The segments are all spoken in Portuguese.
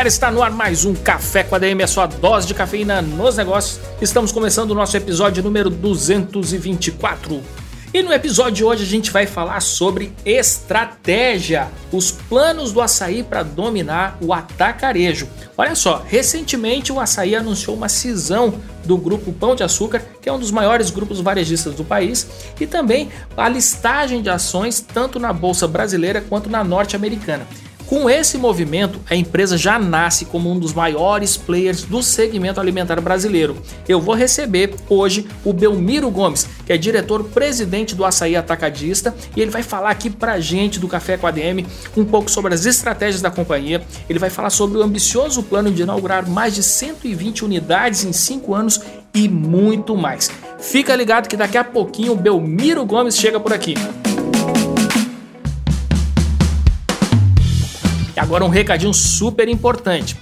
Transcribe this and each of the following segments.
galera, está no ar mais um Café com a DM, a sua dose de cafeína nos negócios. Estamos começando o nosso episódio número 224. E no episódio de hoje a gente vai falar sobre estratégia, os planos do açaí para dominar o atacarejo. Olha só, recentemente o açaí anunciou uma cisão do grupo Pão de Açúcar, que é um dos maiores grupos varejistas do país, e também a listagem de ações tanto na bolsa brasileira quanto na norte-americana. Com esse movimento, a empresa já nasce como um dos maiores players do segmento alimentar brasileiro. Eu vou receber hoje o Belmiro Gomes, que é diretor-presidente do Açaí Atacadista, e ele vai falar aqui pra gente do Café com a DM um pouco sobre as estratégias da companhia. Ele vai falar sobre o ambicioso plano de inaugurar mais de 120 unidades em 5 anos e muito mais. Fica ligado que daqui a pouquinho o Belmiro Gomes chega por aqui. Agora um recadinho super importante.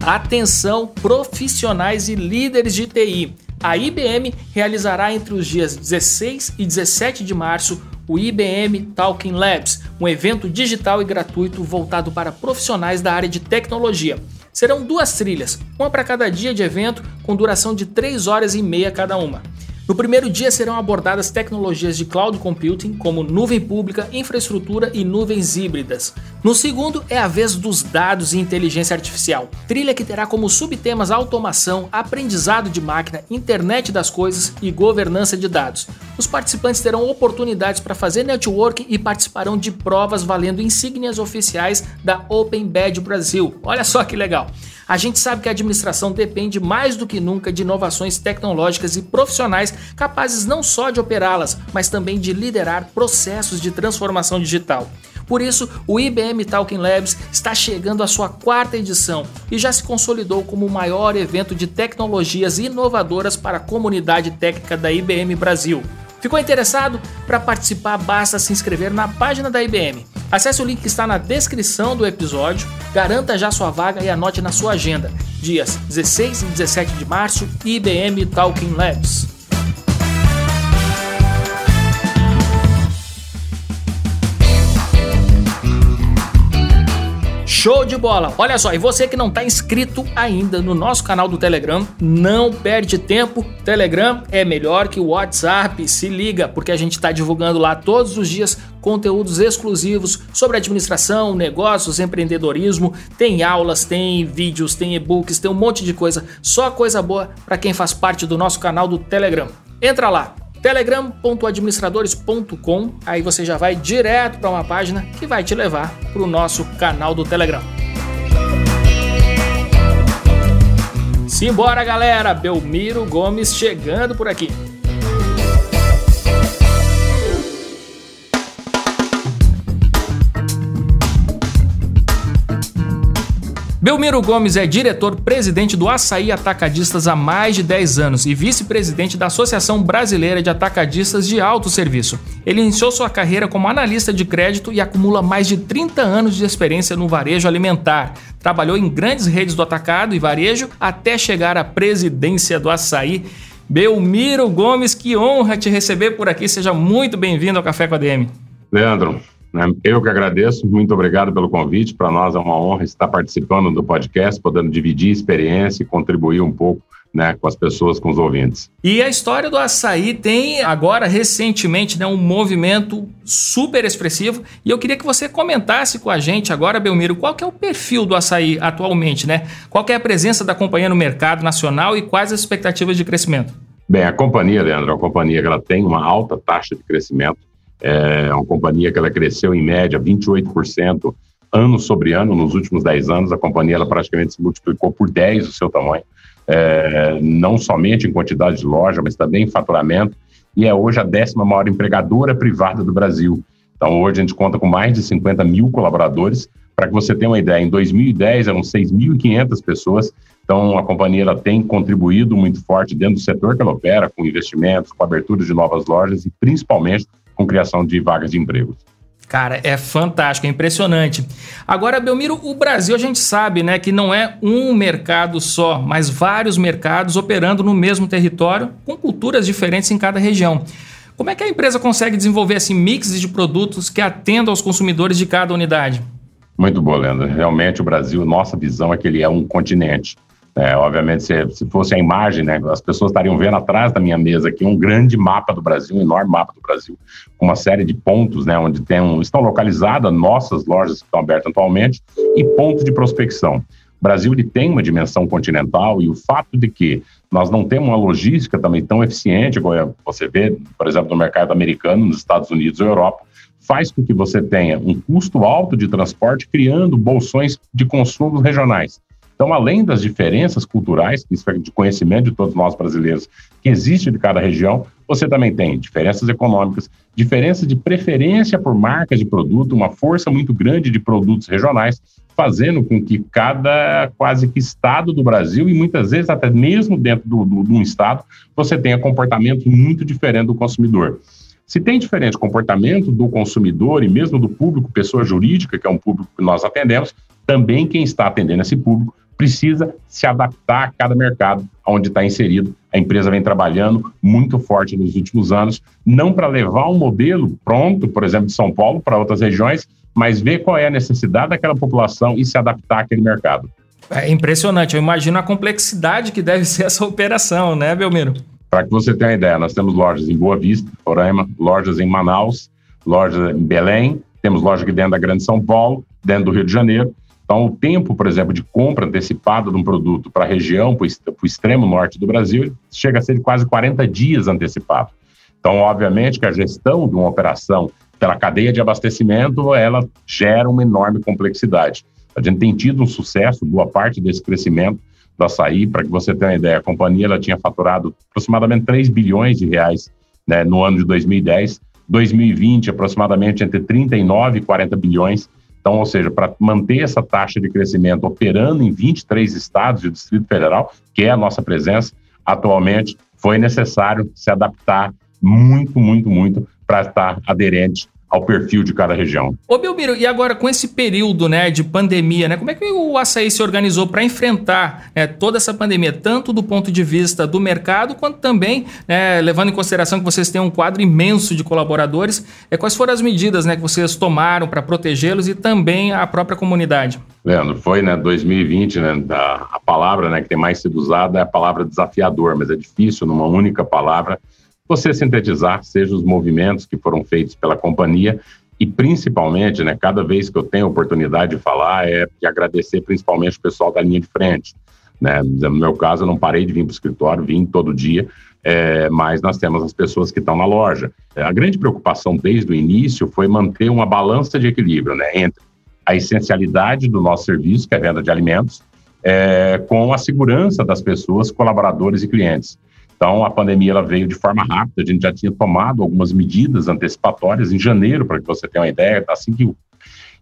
Atenção profissionais e líderes de TI. A IBM realizará entre os dias 16 e 17 de março o IBM Talking Labs, um evento digital e gratuito voltado para profissionais da área de tecnologia. Serão duas trilhas, uma para cada dia de evento, com duração de 3 horas e meia cada uma. No primeiro dia serão abordadas tecnologias de cloud computing, como nuvem pública, infraestrutura e nuvens híbridas. No segundo é a vez dos dados e inteligência artificial, trilha que terá como subtemas automação, aprendizado de máquina, internet das coisas e governança de dados. Os participantes terão oportunidades para fazer networking e participarão de provas valendo insígnias oficiais da Open Badge Brasil. Olha só que legal! A gente sabe que a administração depende mais do que nunca de inovações tecnológicas e profissionais capazes não só de operá-las, mas também de liderar processos de transformação digital. Por isso, o IBM Talking Labs está chegando à sua quarta edição e já se consolidou como o maior evento de tecnologias inovadoras para a comunidade técnica da IBM Brasil. Ficou interessado? Para participar, basta se inscrever na página da IBM. Acesse o link que está na descrição do episódio, garanta já sua vaga e anote na sua agenda. Dias 16 e 17 de março, IBM Talking Labs. Show de bola! Olha só, e você que não está inscrito ainda no nosso canal do Telegram, não perde tempo. Telegram é melhor que o WhatsApp. Se liga, porque a gente está divulgando lá todos os dias conteúdos exclusivos sobre administração, negócios, empreendedorismo. Tem aulas, tem vídeos, tem e-books, tem um monte de coisa. Só coisa boa para quem faz parte do nosso canal do Telegram. Entra lá, telegram.administradores.com. Aí você já vai direto para uma página que vai te levar para o nosso canal do Telegram. Simbora, galera! Belmiro Gomes chegando por aqui. Belmiro Gomes é diretor-presidente do Açaí Atacadistas há mais de 10 anos e vice-presidente da Associação Brasileira de Atacadistas de Alto Serviço. Ele iniciou sua carreira como analista de crédito e acumula mais de 30 anos de experiência no varejo alimentar. Trabalhou em grandes redes do atacado e varejo até chegar à presidência do Açaí. Belmiro Gomes, que honra te receber por aqui. Seja muito bem-vindo ao Café com a DM. Leandro? Eu que agradeço, muito obrigado pelo convite. Para nós é uma honra estar participando do podcast, podendo dividir experiência e contribuir um pouco né, com as pessoas, com os ouvintes. E a história do açaí tem agora recentemente né, um movimento super expressivo e eu queria que você comentasse com a gente agora, Belmiro, qual que é o perfil do açaí atualmente, né? Qual que é a presença da companhia no mercado nacional e quais as expectativas de crescimento? Bem, a companhia, Leandro, é uma companhia que ela tem uma alta taxa de crescimento é uma companhia que ela cresceu em média 28% ano sobre ano nos últimos 10 anos. A companhia ela praticamente se multiplicou por 10 o seu tamanho, é, não somente em quantidade de loja, mas também em faturamento. E é hoje a décima maior empregadora privada do Brasil. Então, hoje a gente conta com mais de 50 mil colaboradores, Para que você tenha uma ideia, em 2010 eram 6.500 pessoas, então a companhia ela tem contribuído muito forte dentro do setor que ela opera, com investimentos, com abertura de novas lojas e principalmente com criação de vagas de emprego. Cara, é fantástico, é impressionante. Agora, Belmiro, o Brasil a gente sabe, né, que não é um mercado só, mas vários mercados operando no mesmo território, com culturas diferentes em cada região. Como é que a empresa consegue desenvolver esse mix de produtos que atendam aos consumidores de cada unidade? Muito bom, Leandro. Realmente o Brasil, nossa visão é que ele é um continente. É, obviamente, se, se, fosse a imagem, né, as pessoas estariam vendo atrás da minha mesa aqui um grande mapa do Brasil, um enorme mapa do Brasil, com uma série de pontos, né, onde tem um, estão localizadas nossas lojas que estão abertas atualmente e pontos de prospecção. O Brasil ele tem uma dimensão continental e o fato de que nós não temos uma logística também tão eficiente, como você vê, por exemplo, no mercado americano, nos Estados Unidos ou Europa, faz com que você tenha um custo alto de transporte, criando bolsões de consumo regionais. Então, além das diferenças culturais, isso é de conhecimento de todos nós brasileiros, que existe de cada região, você também tem diferenças econômicas, diferença de preferência por marcas de produto, uma força muito grande de produtos regionais, fazendo com que cada quase que estado do Brasil, e muitas vezes até mesmo dentro do, do, de um estado, você tenha comportamentos muito diferentes do consumidor. Se tem diferente comportamento do consumidor e mesmo do público, pessoa jurídica, que é um público que nós atendemos, também quem está atendendo esse público precisa se adaptar a cada mercado onde está inserido. A empresa vem trabalhando muito forte nos últimos anos, não para levar um modelo pronto, por exemplo, de São Paulo para outras regiões, mas ver qual é a necessidade daquela população e se adaptar àquele mercado. É impressionante, eu imagino a complexidade que deve ser essa operação, né, Belmiro? Para que você tenha uma ideia, nós temos lojas em Boa Vista, Roraima, lojas em Manaus, lojas em Belém, temos loja aqui dentro da Grande São Paulo, dentro do Rio de Janeiro. Então, o tempo, por exemplo, de compra antecipada de um produto para a região, para o extremo norte do Brasil, chega a ser de quase 40 dias antecipado. Então, obviamente que a gestão de uma operação pela cadeia de abastecimento, ela gera uma enorme complexidade. A gente tem tido um sucesso, boa parte desse crescimento do açaí, para que você tenha uma ideia, a companhia ela tinha faturado aproximadamente 3 bilhões de reais né, no ano de 2010, 2020 aproximadamente entre 39 e 40 bilhões. Então, ou seja, para manter essa taxa de crescimento operando em 23 estados e o Distrito Federal, que é a nossa presença atualmente, foi necessário se adaptar muito, muito, muito para estar aderente ao perfil de cada região. Ô Belmiro, e agora com esse período né, de pandemia, né, como é que o açaí se organizou para enfrentar né, toda essa pandemia, tanto do ponto de vista do mercado, quanto também, né, levando em consideração que vocês têm um quadro imenso de colaboradores, é, quais foram as medidas né, que vocês tomaram para protegê-los e também a própria comunidade? Leandro, foi né, 2020, né, a, a palavra né, que tem mais sido usada é a palavra desafiador, mas é difícil numa única palavra você sintetizar, seja os movimentos que foram feitos pela companhia e principalmente, né, cada vez que eu tenho oportunidade de falar, é de agradecer principalmente o pessoal da linha de frente. Né? No meu caso, eu não parei de vir para o escritório, vim todo dia, é, mas nós temos as pessoas que estão na loja. A grande preocupação desde o início foi manter uma balança de equilíbrio né, entre a essencialidade do nosso serviço, que é a venda de alimentos, é, com a segurança das pessoas, colaboradores e clientes. Então, a pandemia ela veio de forma rápida, a gente já tinha tomado algumas medidas antecipatórias em janeiro, para que você tenha uma ideia, assim que,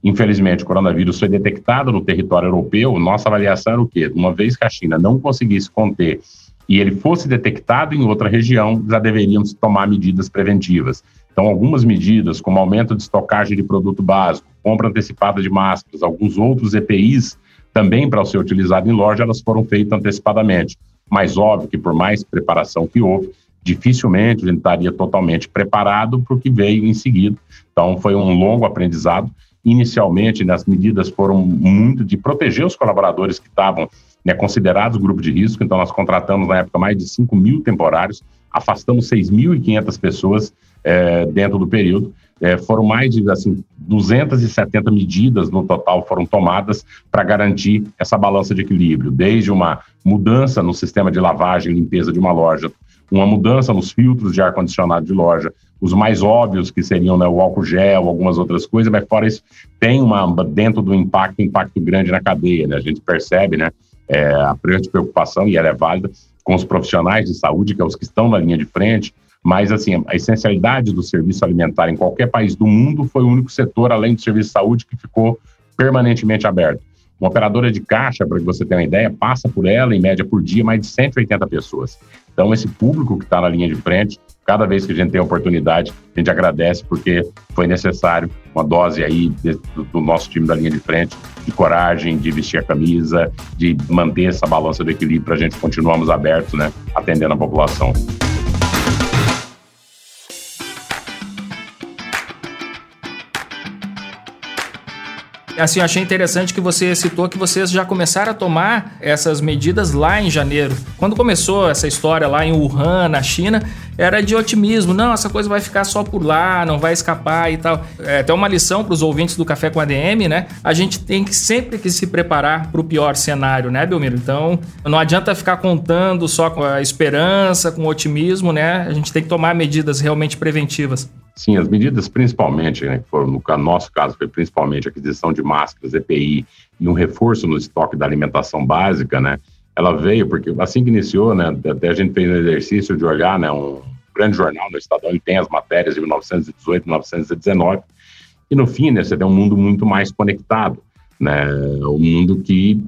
infelizmente, o coronavírus foi detectado no território europeu, nossa avaliação era o quê? Uma vez que a China não conseguisse conter e ele fosse detectado em outra região, já deveríamos tomar medidas preventivas. Então, algumas medidas, como aumento de estocagem de produto básico, compra antecipada de máscaras, alguns outros EPIs também para ser utilizado em loja, elas foram feitas antecipadamente. Mas óbvio que por mais preparação que houve, dificilmente a gente estaria totalmente preparado para o que veio em seguida. Então foi um longo aprendizado. Inicialmente, as medidas foram muito de proteger os colaboradores que estavam né, considerados grupo de risco. Então nós contratamos na época mais de 5 mil temporários, afastamos 6.500 pessoas é, dentro do período. É, foram mais de assim, 270 medidas no total foram tomadas para garantir essa balança de equilíbrio, desde uma mudança no sistema de lavagem e limpeza de uma loja, uma mudança nos filtros de ar-condicionado de loja, os mais óbvios que seriam né, o álcool gel, algumas outras coisas, mas fora isso, tem uma, dentro do impacto, impacto grande na cadeia, né? A gente percebe, né, é, a preocupação, e ela é válida, com os profissionais de saúde, que é os que estão na linha de frente, mas, assim, a essencialidade do serviço alimentar em qualquer país do mundo foi o único setor, além do serviço de saúde, que ficou permanentemente aberto. Uma operadora de caixa, para que você tenha uma ideia, passa por ela, em média por dia, mais de 180 pessoas. Então, esse público que está na linha de frente, cada vez que a gente tem a oportunidade, a gente agradece porque foi necessário uma dose aí do, do nosso time da linha de frente, de coragem, de vestir a camisa, de manter essa balança do equilíbrio para a gente continuarmos abertos, né, atendendo a população. Assim, achei interessante que você citou que vocês já começaram a tomar essas medidas lá em janeiro. Quando começou essa história lá em Wuhan, na China, era de otimismo. Não, essa coisa vai ficar só por lá, não vai escapar e tal. É até uma lição para os ouvintes do Café com ADM, né? A gente tem que sempre que se preparar para o pior cenário, né, Belmiro? Então, não adianta ficar contando só com a esperança, com o otimismo, né? A gente tem que tomar medidas realmente preventivas. Sim, as medidas principalmente, né, que foram no nosso caso, foi principalmente a aquisição de máscaras, EPI e um reforço no estoque da alimentação básica, né, ela veio porque assim que iniciou, né, até a gente fez um exercício de olhar, né, um grande jornal no Estadão, ele tem as matérias de 1918, 1919, e no fim, né, você tem um mundo muito mais conectado, né, um mundo que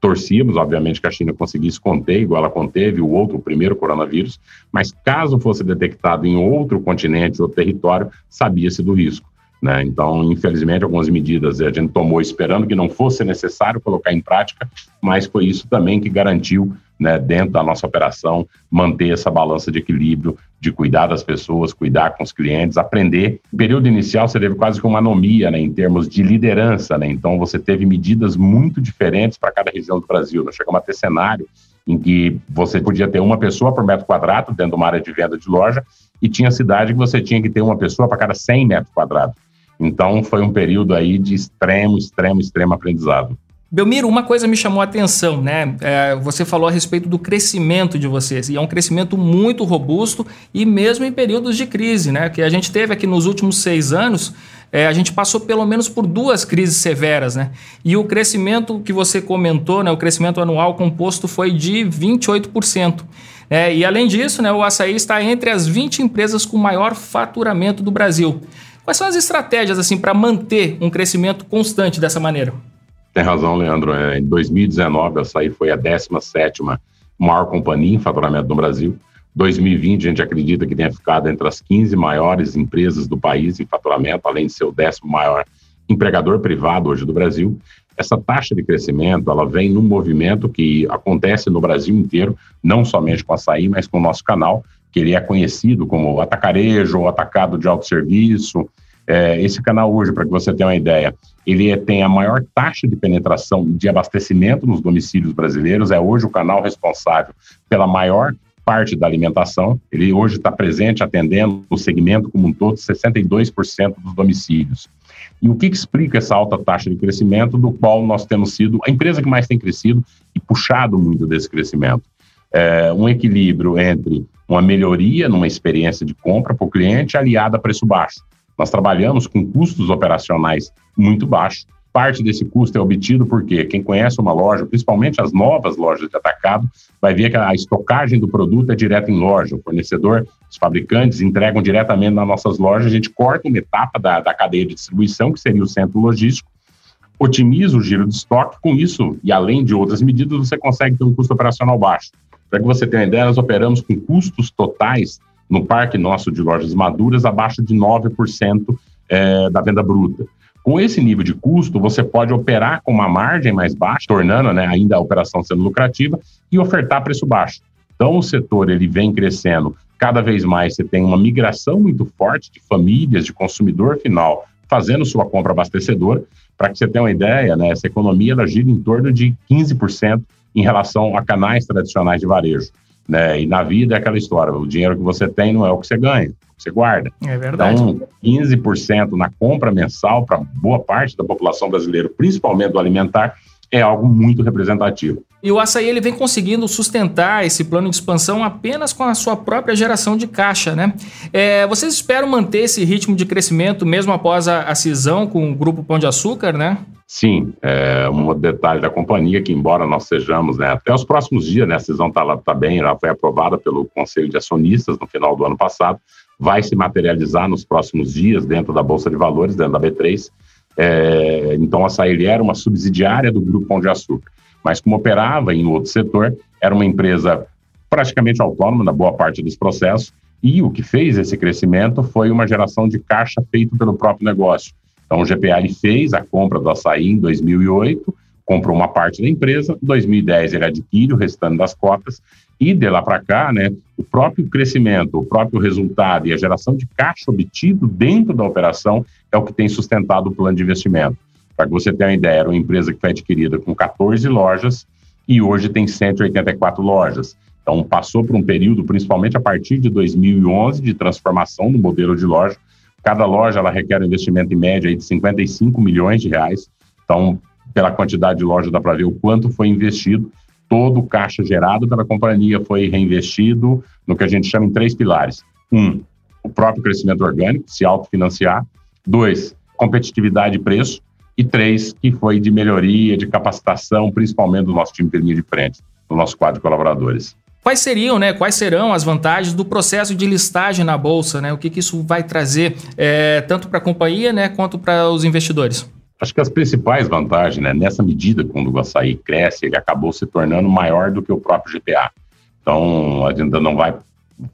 Torcíamos, obviamente, que a China conseguisse conter, igual ela conteve o outro, o primeiro coronavírus, mas caso fosse detectado em outro continente ou território, sabia-se do risco. Né? Então, infelizmente, algumas medidas a gente tomou esperando que não fosse necessário colocar em prática, mas foi isso também que garantiu né, dentro da nossa operação, manter essa balança de equilíbrio, de cuidar das pessoas, cuidar com os clientes, aprender. No período inicial, você teve quase que uma anomia né, em termos de liderança, né? então você teve medidas muito diferentes para cada região do Brasil. Nós chegamos a ter cenário em que você podia ter uma pessoa por metro quadrado dentro de uma área de venda de loja e tinha cidade que você tinha que ter uma pessoa para cada 100 metros quadrados. Então, foi um período aí de extremo, extremo, extremo aprendizado. Belmiro, uma coisa me chamou a atenção, né? É, você falou a respeito do crescimento de vocês, e é um crescimento muito robusto e mesmo em períodos de crise, né? Que a gente teve aqui nos últimos seis anos, é, a gente passou pelo menos por duas crises severas, né? E o crescimento que você comentou, né? O crescimento anual composto foi de 28%. É, e além disso, né, o açaí está entre as 20 empresas com maior faturamento do Brasil. Quais são as estratégias assim para manter um crescimento constante dessa maneira? Tem razão, Leandro. É, em 2019, a Açaí foi a 17 maior companhia em faturamento no Brasil. 2020, a gente acredita que tenha ficado entre as 15 maiores empresas do país em faturamento, além de ser o décimo maior empregador privado hoje do Brasil. Essa taxa de crescimento, ela vem num movimento que acontece no Brasil inteiro, não somente com a açaí, mas com o nosso canal, que ele é conhecido como atacarejo ou atacado de autosserviço, é, esse canal hoje, para que você tenha uma ideia, ele é, tem a maior taxa de penetração de abastecimento nos domicílios brasileiros. É hoje o canal responsável pela maior parte da alimentação. Ele hoje está presente atendendo o segmento como um todo, 62% dos domicílios. E o que, que, explica essa alta taxa de crescimento, do qual nós temos sido a empresa que mais tem crescido e puxado muito desse crescimento? É, um equilíbrio entre uma melhoria numa experiência de compra para o cliente aliada a preço baixo. Nós trabalhamos com custos operacionais muito baixos. Parte desse custo é obtido porque quem conhece uma loja, principalmente as novas lojas de atacado, vai ver que a estocagem do produto é direto em loja. O fornecedor, os fabricantes entregam diretamente nas nossas lojas, a gente corta uma etapa da, da cadeia de distribuição, que seria o centro logístico, otimiza o giro de estoque, com isso, e além de outras medidas, você consegue ter um custo operacional baixo. Para que você tenha ideia, nós operamos com custos totais no parque nosso de lojas maduras abaixo de 9% é, da venda bruta. Com esse nível de custo, você pode operar com uma margem mais baixa, tornando né, ainda a operação sendo lucrativa e ofertar preço baixo. Então, o setor ele vem crescendo cada vez mais. Você tem uma migração muito forte de famílias, de consumidor final, fazendo sua compra abastecedora. Para que você tenha uma ideia, né, essa economia ela gira em torno de 15% em relação a canais tradicionais de varejo. Né? E na vida é aquela história: o dinheiro que você tem não é o que você ganha, é o que você guarda. É verdade. Então, 15% na compra mensal para boa parte da população brasileira, principalmente do alimentar, é algo muito representativo. E o açaí ele vem conseguindo sustentar esse plano de expansão apenas com a sua própria geração de caixa, né? É, vocês esperam manter esse ritmo de crescimento mesmo após a, a cisão com o Grupo Pão de Açúcar, né? Sim, é um detalhe da companhia que, embora nós sejamos, né, até os próximos dias, né, a decisão está tá bem, ela foi aprovada pelo Conselho de Acionistas no final do ano passado, vai se materializar nos próximos dias dentro da Bolsa de Valores, dentro da B3. É, então, a Açaí era uma subsidiária do Grupo Pão de Açúcar. Mas como operava em outro setor, era uma empresa praticamente autônoma na boa parte dos processos, e o que fez esse crescimento foi uma geração de caixa feito pelo próprio negócio. Então, o GPA fez a compra do açaí em 2008, comprou uma parte da empresa, em 2010 ele adquire o restante das cotas, e de lá para cá, né, o próprio crescimento, o próprio resultado e a geração de caixa obtido dentro da operação é o que tem sustentado o plano de investimento. Para que você tenha uma ideia, era uma empresa que foi adquirida com 14 lojas e hoje tem 184 lojas. Então, passou por um período, principalmente a partir de 2011, de transformação do modelo de loja. Cada loja ela requer um investimento em média de 55 milhões de reais. Então, pela quantidade de lojas, dá para ver o quanto foi investido. Todo o caixa gerado pela companhia foi reinvestido no que a gente chama em três pilares. Um, o próprio crescimento orgânico, se autofinanciar. Dois, competitividade e preço. E três, que foi de melhoria, de capacitação, principalmente do nosso time de linha de frente, do nosso quadro de colaboradores. Quais seriam, né? Quais serão as vantagens do processo de listagem na bolsa, né? O que, que isso vai trazer é, tanto para a companhia, né, quanto para os investidores? Acho que as principais vantagens, né, nessa medida, quando o açaí cresce, ele acabou se tornando maior do que o próprio GPA. Então, a gente ainda não vai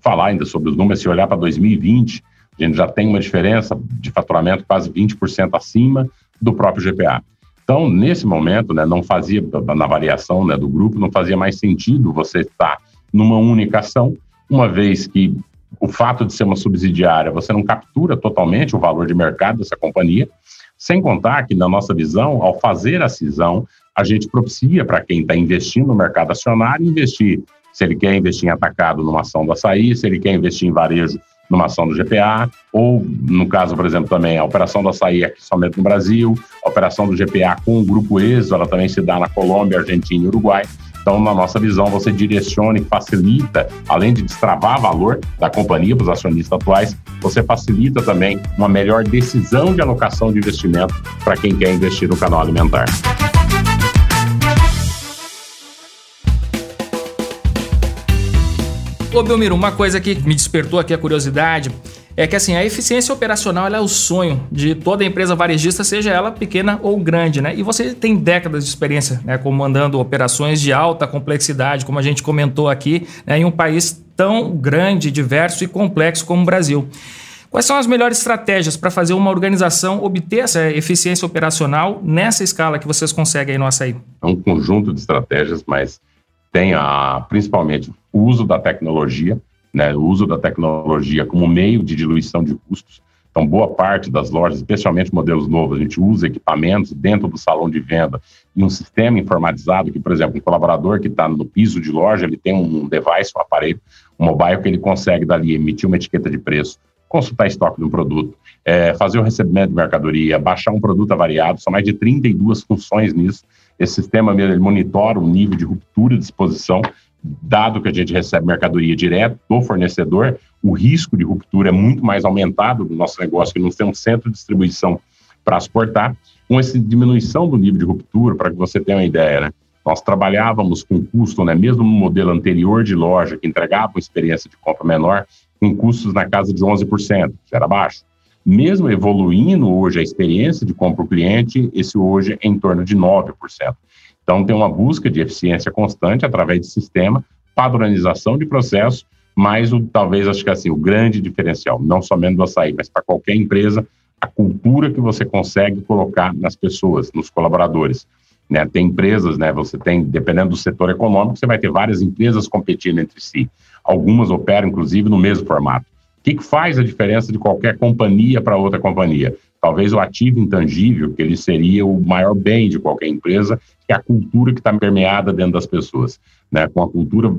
falar ainda sobre os números. Se olhar para 2020, a gente já tem uma diferença de faturamento quase 20% acima do próprio GPA. Então, nesse momento, né, não fazia, na variação né, do grupo, não fazia mais sentido você estar numa única ação, uma vez que o fato de ser uma subsidiária, você não captura totalmente o valor de mercado dessa companhia, sem contar que, na nossa visão, ao fazer a cisão, a gente propicia para quem está investindo no mercado acionário investir. Se ele quer investir em atacado numa ação do açaí, se ele quer investir em varejo numa ação do GPA, ou, no caso, por exemplo, também a operação do açaí aqui somente no Brasil, a operação do GPA com o Grupo ESO, ela também se dá na Colômbia, Argentina e Uruguai. Então, na nossa visão, você direciona e facilita, além de destravar valor da companhia para os acionistas atuais, você facilita também uma melhor decisão de alocação de investimento para quem quer investir no canal alimentar. Ô Belmiro, uma coisa que me despertou aqui a curiosidade é que assim, a eficiência operacional é o sonho de toda empresa varejista, seja ela pequena ou grande, né? E você tem décadas de experiência né, comandando operações de alta complexidade, como a gente comentou aqui, né, em um país tão grande, diverso e complexo como o Brasil. Quais são as melhores estratégias para fazer uma organização obter essa eficiência operacional nessa escala que vocês conseguem aí no açaí? É um conjunto de estratégias, mas tem a, principalmente o uso da tecnologia, né, o uso da tecnologia como meio de diluição de custos. Então, boa parte das lojas, especialmente modelos novos, a gente usa equipamentos dentro do salão de venda e um sistema informatizado que, por exemplo, um colaborador que está no piso de loja, ele tem um device, um aparelho, um mobile que ele consegue dali emitir uma etiqueta de preço, consultar estoque de um produto, é, fazer o recebimento de mercadoria, baixar um produto avariado, são mais de 32 funções nisso. Esse sistema ele monitora o nível de ruptura de exposição dado que a gente recebe mercadoria direto do fornecedor, o risco de ruptura é muito mais aumentado no nosso negócio, que não tem um centro de distribuição para exportar. Com essa diminuição do nível de ruptura, para que você tenha uma ideia, né? nós trabalhávamos com custo, né, mesmo no modelo anterior de loja, que entregava uma experiência de compra menor, com custos na casa de 11%, que era baixo. Mesmo evoluindo hoje a experiência de compra para o cliente, esse hoje é em torno de 9%. Então, tem uma busca de eficiência constante através de sistema, padronização de processo, mas o, talvez, acho que assim, o grande diferencial, não somente do açaí, mas para qualquer empresa, a cultura que você consegue colocar nas pessoas, nos colaboradores. Né? Tem empresas, né? Você tem, dependendo do setor econômico, você vai ter várias empresas competindo entre si. Algumas operam, inclusive, no mesmo formato. Que faz a diferença de qualquer companhia para outra companhia? Talvez o ativo intangível, que ele seria o maior bem de qualquer empresa, que é a cultura que está permeada dentro das pessoas, né? Com a cultura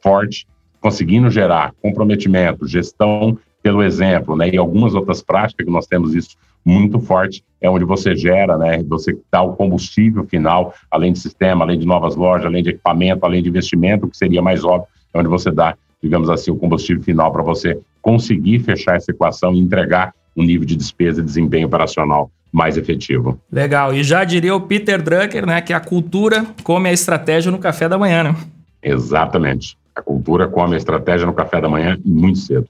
forte, conseguindo gerar comprometimento, gestão pelo exemplo, né? E algumas outras práticas que nós temos isso muito forte, é onde você gera, né? Você dá o combustível final, além de sistema, além de novas lojas, além de equipamento, além de investimento, que seria mais óbvio, é onde você dá, digamos assim, o combustível final para você conseguir fechar essa equação e entregar um nível de despesa e desempenho operacional mais efetivo. Legal. E já diria o Peter Drucker, né, que a cultura come a estratégia no café da manhã, né? Exatamente. A cultura come a estratégia no café da manhã muito cedo.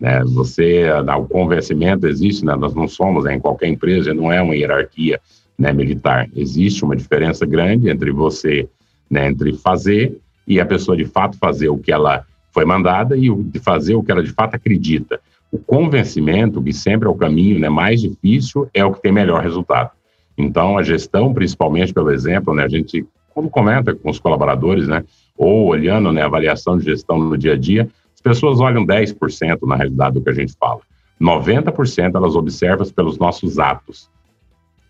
Né? Você, o convencimento existe, né? nós não somos, né? em qualquer empresa, não é uma hierarquia né, militar. Existe uma diferença grande entre você, né, entre fazer e a pessoa de fato fazer o que ela foi mandada e de fazer o que ela de fato acredita. O convencimento, que sempre é o caminho né, mais difícil, é o que tem melhor resultado. Então, a gestão, principalmente pelo exemplo, né, a gente, quando comenta com os colaboradores, né, ou olhando né, a avaliação de gestão no dia a dia, as pessoas olham 10% na realidade do que a gente fala. 90% elas observam pelos nossos atos.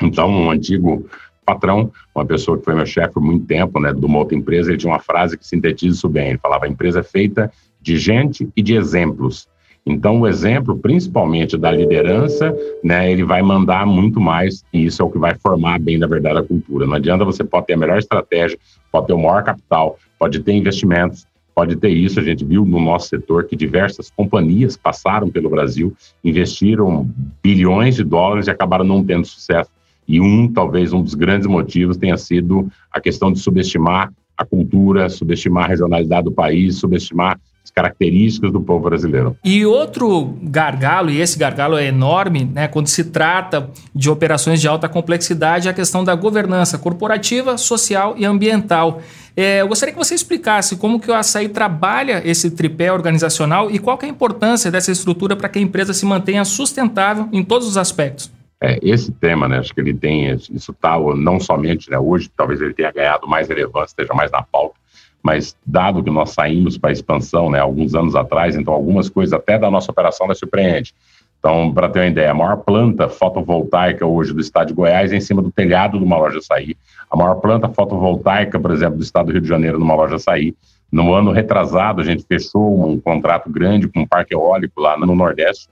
Então, um antigo patrão, uma pessoa que foi meu chefe por muito tempo, né, de uma outra empresa, ele tinha uma frase que sintetiza isso bem. Ele falava: a empresa é feita de gente e de exemplos. Então, o exemplo, principalmente da liderança, né, ele vai mandar muito mais, e isso é o que vai formar bem, na verdade, a cultura. Não adianta você pode ter a melhor estratégia, pode ter o maior capital, pode ter investimentos, pode ter isso. A gente viu no nosso setor que diversas companhias passaram pelo Brasil, investiram bilhões de dólares e acabaram não tendo sucesso. E um, talvez, um dos grandes motivos tenha sido a questão de subestimar a cultura, subestimar a regionalidade do país, subestimar as características do povo brasileiro. E outro gargalo, e esse gargalo é enorme, né, quando se trata de operações de alta complexidade, é a questão da governança corporativa, social e ambiental. É, eu gostaria que você explicasse como que o Açaí trabalha esse tripé organizacional e qual é a importância dessa estrutura para que a empresa se mantenha sustentável em todos os aspectos. É, esse tema, né, acho que ele tem, isso está não somente né, hoje, talvez ele tenha ganhado mais relevância, esteja mais na pauta, mas dado que nós saímos para a expansão, né, alguns anos atrás, então algumas coisas até da nossa operação da surpreende. Então, para ter uma ideia, a maior planta fotovoltaica hoje do estado de Goiás é em cima do telhado de uma loja açaí. A maior planta fotovoltaica, por exemplo, do estado do Rio de Janeiro, numa loja açaí. No ano retrasado, a gente fechou um contrato grande com um parque eólico lá no Nordeste.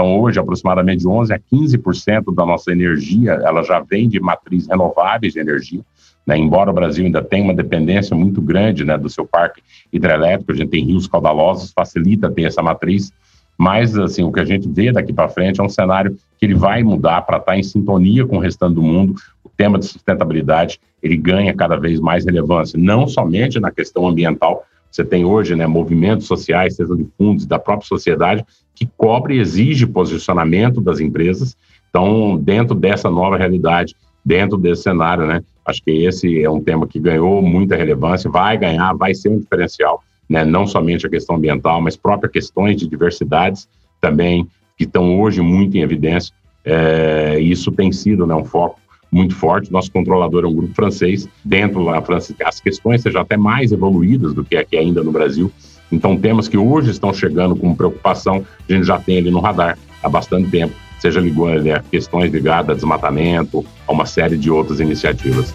Então, hoje, aproximadamente de 11% a 15% da nossa energia, ela já vem de matrizes renováveis de energia. Né? Embora o Brasil ainda tenha uma dependência muito grande né, do seu parque hidrelétrico, a gente tem rios caudalosos, facilita ter essa matriz, mas assim, o que a gente vê daqui para frente é um cenário que ele vai mudar para estar tá em sintonia com o restante do mundo. O tema de sustentabilidade, ele ganha cada vez mais relevância, não somente na questão ambiental, você tem hoje né, movimentos sociais, seja de fundos, da própria sociedade, que cobre e exige posicionamento das empresas. Então, dentro dessa nova realidade, dentro desse cenário, né, Acho que esse é um tema que ganhou muita relevância, vai ganhar, vai ser um diferencial, né? não somente a questão ambiental, mas próprias questões de diversidades também, que estão hoje muito em evidência. É, isso tem sido né, um foco muito forte. Nosso controlador é um grupo francês. Dentro da França, as questões sejam até mais evoluídas do que aqui ainda no Brasil. Então, temas que hoje estão chegando com preocupação, a gente já tem ali no radar há bastante tempo seja ligado a questões ligadas a desmatamento, a uma série de outras iniciativas.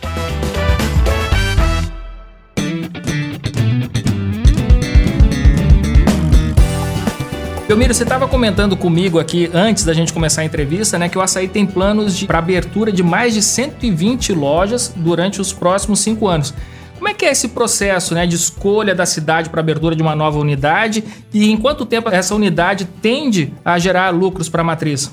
Belmiro, você estava comentando comigo aqui antes da gente começar a entrevista, né, que o Açaí tem planos para abertura de mais de 120 lojas durante os próximos cinco anos. Como é que é esse processo né, de escolha da cidade para abertura de uma nova unidade e em quanto tempo essa unidade tende a gerar lucros para a matriz?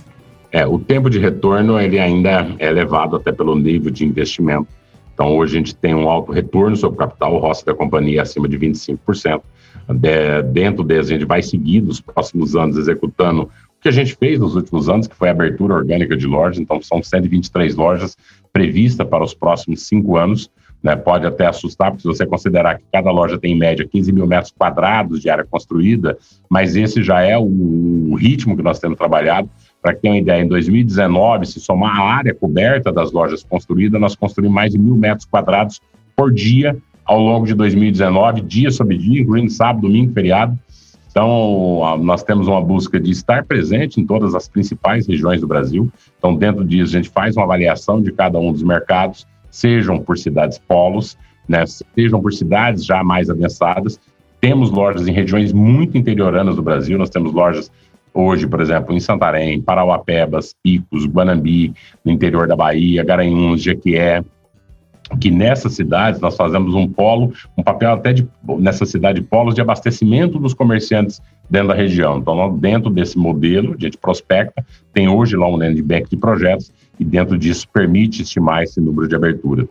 É, o tempo de retorno ele ainda é elevado até pelo nível de investimento. Então, hoje a gente tem um alto retorno sobre o capital, o ROS da companhia acima de 25%. De, dentro desse, a gente vai seguir nos próximos anos executando o que a gente fez nos últimos anos, que foi a abertura orgânica de lojas. Então, são 123 lojas previstas para os próximos cinco anos. Né? Pode até assustar, porque se você considerar que cada loja tem em média 15 mil metros quadrados de área construída, mas esse já é o, ritmo que nós temos trabalhado. Para que tenha uma ideia, em 2019, se somar a área coberta das lojas construídas, nós construímos mais de mil metros quadrados por dia ao longo de 2019, dia sobre dia, incluindo sábado, domingo, feriado. Então, nós temos uma busca de estar presente em todas as principais regiões do Brasil. Então, dentro disso, a gente faz uma avaliação de cada um dos mercados, sejam por cidades polos, né, sejam por cidades já mais avançadas. Temos lojas em regiões muito interioranas do Brasil, nós temos lojas hoje, por exemplo, em Santarém, Parauapebas, Picos, Guanambi, no interior da Bahia, Garanhuns, Jequié, que nessas cidades nós fazemos um polo, um papel até de, nessa cidade, polos de abastecimento dos comerciantes dentro da região. Então, dentro desse modelo, a gente prospecta, tem hoje lá um land bank de projetos e dentro disso permite estimar esse número de abertura.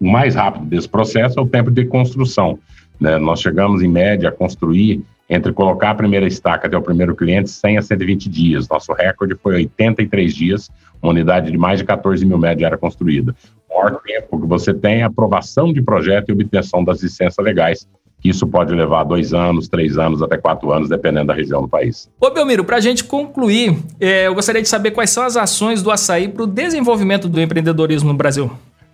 O mais rápido desse processo é o tempo de construção. Né? Nós chegamos, em média, a construir entre colocar a primeira estaca até o primeiro cliente 100 a 120 dias. Nosso recorde foi 83 dias, uma unidade de mais de 14 mil metros era construída. O maior tempo que você tem é aprovação de projeto e obtenção das licenças legais, isso pode levar dois anos, três anos, até quatro anos, dependendo da região do país. Ô, Belmiro, para a gente concluir, é, eu gostaria de saber quais são as ações do açaí para o desenvolvimento do empreendedorismo no Brasil.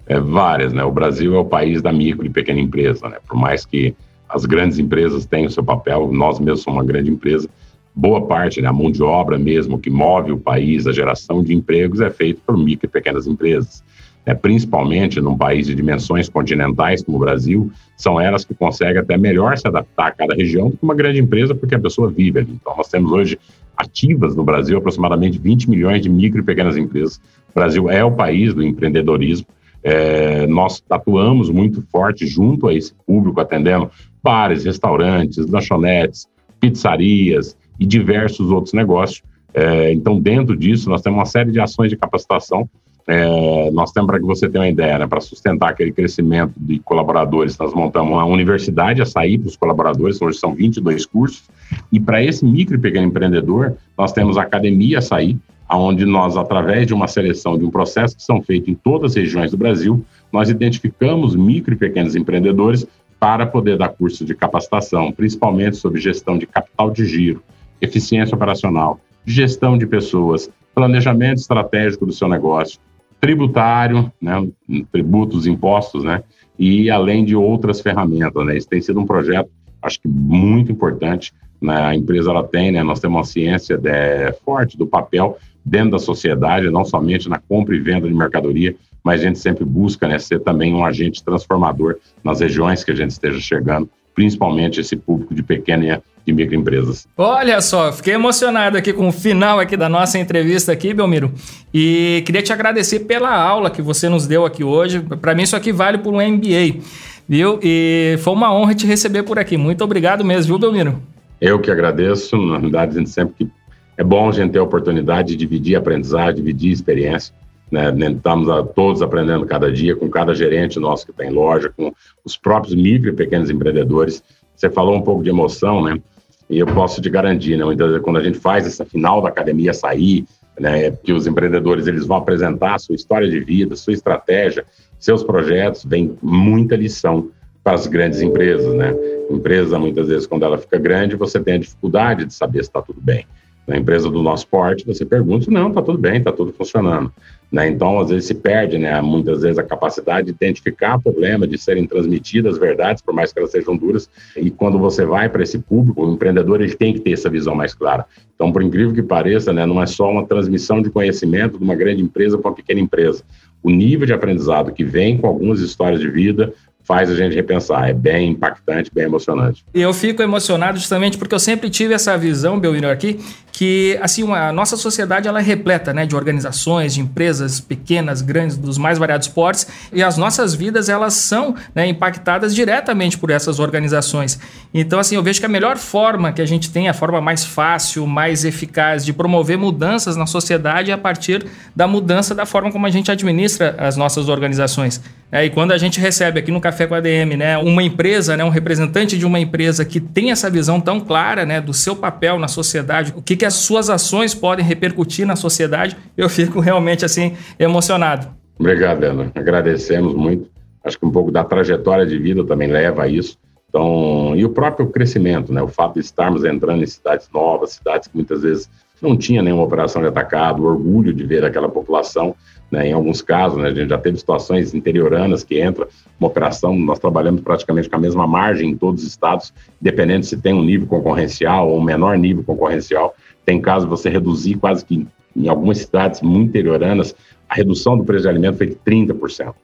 É, várias, né? O Brasil é o país da micro e pequena empresa, né? Por mais que as grandes empresas o seu papel, nós mesmos somos uma grande empresa, boa parte, né, a mão de obra mesmo que move o país, a geração de empregos é feita por micro e pequenas empresas. É, principalmente num país de dimensões continentais como o Brasil, são elas que conseguem até melhor se adaptar a cada região do que uma grande empresa, porque a pessoa vive ali. Então, nós temos hoje ativas no Brasil aproximadamente 20 milhões de micro e pequenas empresas. O Brasil é o país do empreendedorismo. É, nós atuamos muito forte junto a esse público, atendendo bares, restaurantes, lanchonetes, pizzarias e diversos outros negócios. É, então, dentro disso, nós temos uma série de ações de capacitação. É, nós temos, para que você tenha uma ideia, né, para sustentar aquele crescimento de colaboradores, nós montamos uma universidade a sair para os colaboradores, hoje são 22 cursos, e para esse micro e pequeno empreendedor, nós temos a academia a sair, onde nós, através de uma seleção de um processo que são feitos em todas as regiões do Brasil, nós identificamos micro e pequenos empreendedores para poder dar curso de capacitação, principalmente sobre gestão de capital de giro, eficiência operacional, gestão de pessoas, planejamento estratégico do seu negócio, tributário, né, tributos, impostos, né, e além de outras ferramentas, né. Isso tem sido um projeto, acho que muito importante. Né, a empresa ela tem, né, nós temos uma ciência de, é, forte do papel dentro da sociedade, não somente na compra e venda de mercadoria, mas a gente sempre busca né, ser também um agente transformador nas regiões que a gente esteja chegando, principalmente esse público de pequena e microempresas. Olha só, fiquei emocionado aqui com o final aqui da nossa entrevista aqui, Belmiro, e queria te agradecer pela aula que você nos deu aqui hoje. Para mim isso aqui vale por um MBA, viu? E foi uma honra te receber por aqui. Muito obrigado mesmo, viu, Belmiro? Eu que agradeço. Na verdade, a gente sempre que é bom a gente ter a oportunidade de dividir aprendizagem, dividir experiência. Né? Estamos a, todos aprendendo cada dia com cada gerente nosso que tem loja, com os próprios micro e pequenos empreendedores. Você falou um pouco de emoção, né? E eu posso te garantir, né? Quando a gente faz essa final da academia sair, né? Que os empreendedores eles vão apresentar a sua história de vida, sua estratégia, seus projetos, vem muita lição para as grandes empresas, né? Empresa, muitas vezes, quando ela fica grande, você tem a dificuldade de saber se está tudo bem. Na empresa do nosso porte, você pergunta, não, está tudo bem, está tudo funcionando. Né? Então, às vezes se perde, né? muitas vezes, a capacidade de identificar o problema, de serem transmitidas verdades, por mais que elas sejam duras. E quando você vai para esse público, o empreendedor ele tem que ter essa visão mais clara. Então, por incrível que pareça, né, não é só uma transmissão de conhecimento de uma grande empresa para uma pequena empresa. O nível de aprendizado que vem com algumas histórias de vida, faz a gente repensar. É bem impactante, bem emocionante. E eu fico emocionado justamente porque eu sempre tive essa visão, Belmiro, aqui, que assim a nossa sociedade ela é repleta né, de organizações, de empresas pequenas, grandes, dos mais variados portes, e as nossas vidas elas são né, impactadas diretamente por essas organizações. Então, assim, eu vejo que a melhor forma que a gente tem, a forma mais fácil, mais eficaz de promover mudanças na sociedade é a partir da mudança da forma como a gente administra as nossas organizações. É, e quando a gente recebe aqui no Café com a ADM, né, uma empresa, né, um representante de uma empresa que tem essa visão tão clara né, do seu papel na sociedade, o que, que as suas ações podem repercutir na sociedade, eu fico realmente assim emocionado. Obrigado, Ana. Agradecemos muito. Acho que um pouco da trajetória de vida também leva a isso. Então, e o próprio crescimento, né? O fato de estarmos entrando em cidades novas, cidades que muitas vezes não tinha nenhuma operação de atacado, o orgulho de ver aquela população né, em alguns casos, né, a gente já teve situações interioranas que entra uma operação, nós trabalhamos praticamente com a mesma margem em todos os estados, dependendo se tem um nível concorrencial ou um menor nível concorrencial. Tem casos você reduzir quase que em algumas cidades muito interioranas, a redução do preço de alimento foi de 30%.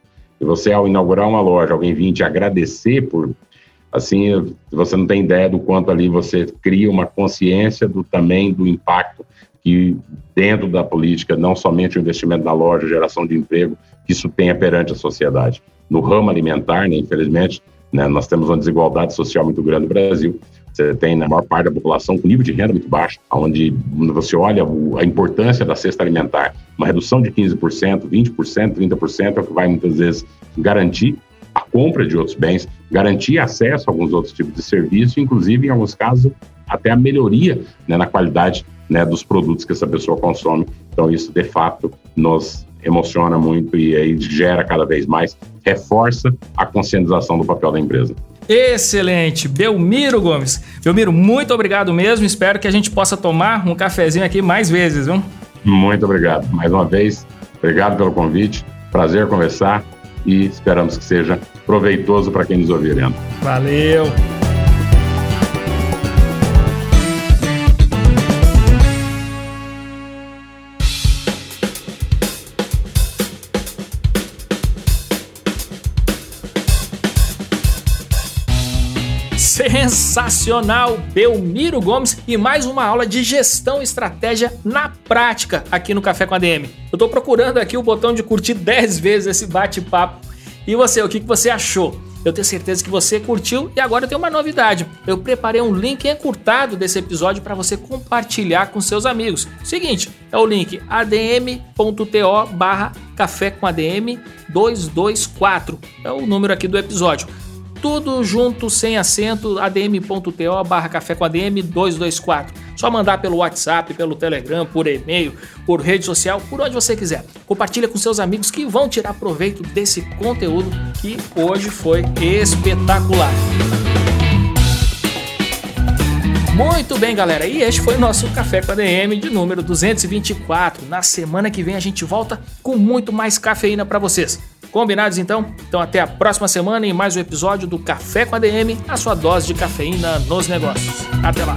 E você, ao inaugurar uma loja, alguém vir te agradecer por. Assim, você não tem ideia do quanto ali você cria uma consciência do também do impacto que dentro da política, não somente o investimento na loja, geração de emprego, que isso tenha perante a sociedade. No ramo alimentar, né, infelizmente, né, nós temos uma desigualdade social muito grande no Brasil. Você tem na maior parte da população com nível de renda muito baixo, onde você olha a importância da cesta alimentar, uma redução de 15%, 20%, 30% é o que vai muitas vezes garantir a compra de outros bens. garantir acesso a alguns outros tipos de serviço, inclusive, em alguns casos, até a melhoria né, na qualidade né, dos produtos que essa pessoa consome. Então, isso, de fato, nos emociona muito e aí gera cada vez mais, reforça a conscientização do papel da empresa. Excelente, Belmiro Gomes. Belmiro, muito obrigado mesmo. Espero que a gente possa tomar um cafezinho aqui mais vezes, viu? Muito obrigado. Mais uma vez, obrigado pelo convite. Prazer conversar e esperamos que seja proveitoso para quem nos ouvir, Leandro. Valeu! Sensacional, Belmiro Gomes e mais uma aula de gestão e estratégia na prática aqui no Café com a DM. Eu tô procurando aqui o botão de curtir 10 vezes esse bate-papo. E você, o que, que você achou? Eu tenho certeza que você curtiu e agora eu tenho uma novidade. Eu preparei um link encurtado desse episódio para você compartilhar com seus amigos. Seguinte, é o link adm.to barra café com ADM 224. É o número aqui do episódio tudo junto, sem acento, adm.to barra café com ADM 224. Só mandar pelo WhatsApp, pelo Telegram, por e-mail, por rede social, por onde você quiser. Compartilha com seus amigos que vão tirar proveito desse conteúdo que hoje foi espetacular. Muito bem, galera. E este foi o nosso Café com a DM de número 224. Na semana que vem a gente volta com muito mais cafeína para vocês. Combinados então? Então até a próxima semana em mais um episódio do Café com a DM, a sua dose de cafeína nos negócios. Até lá.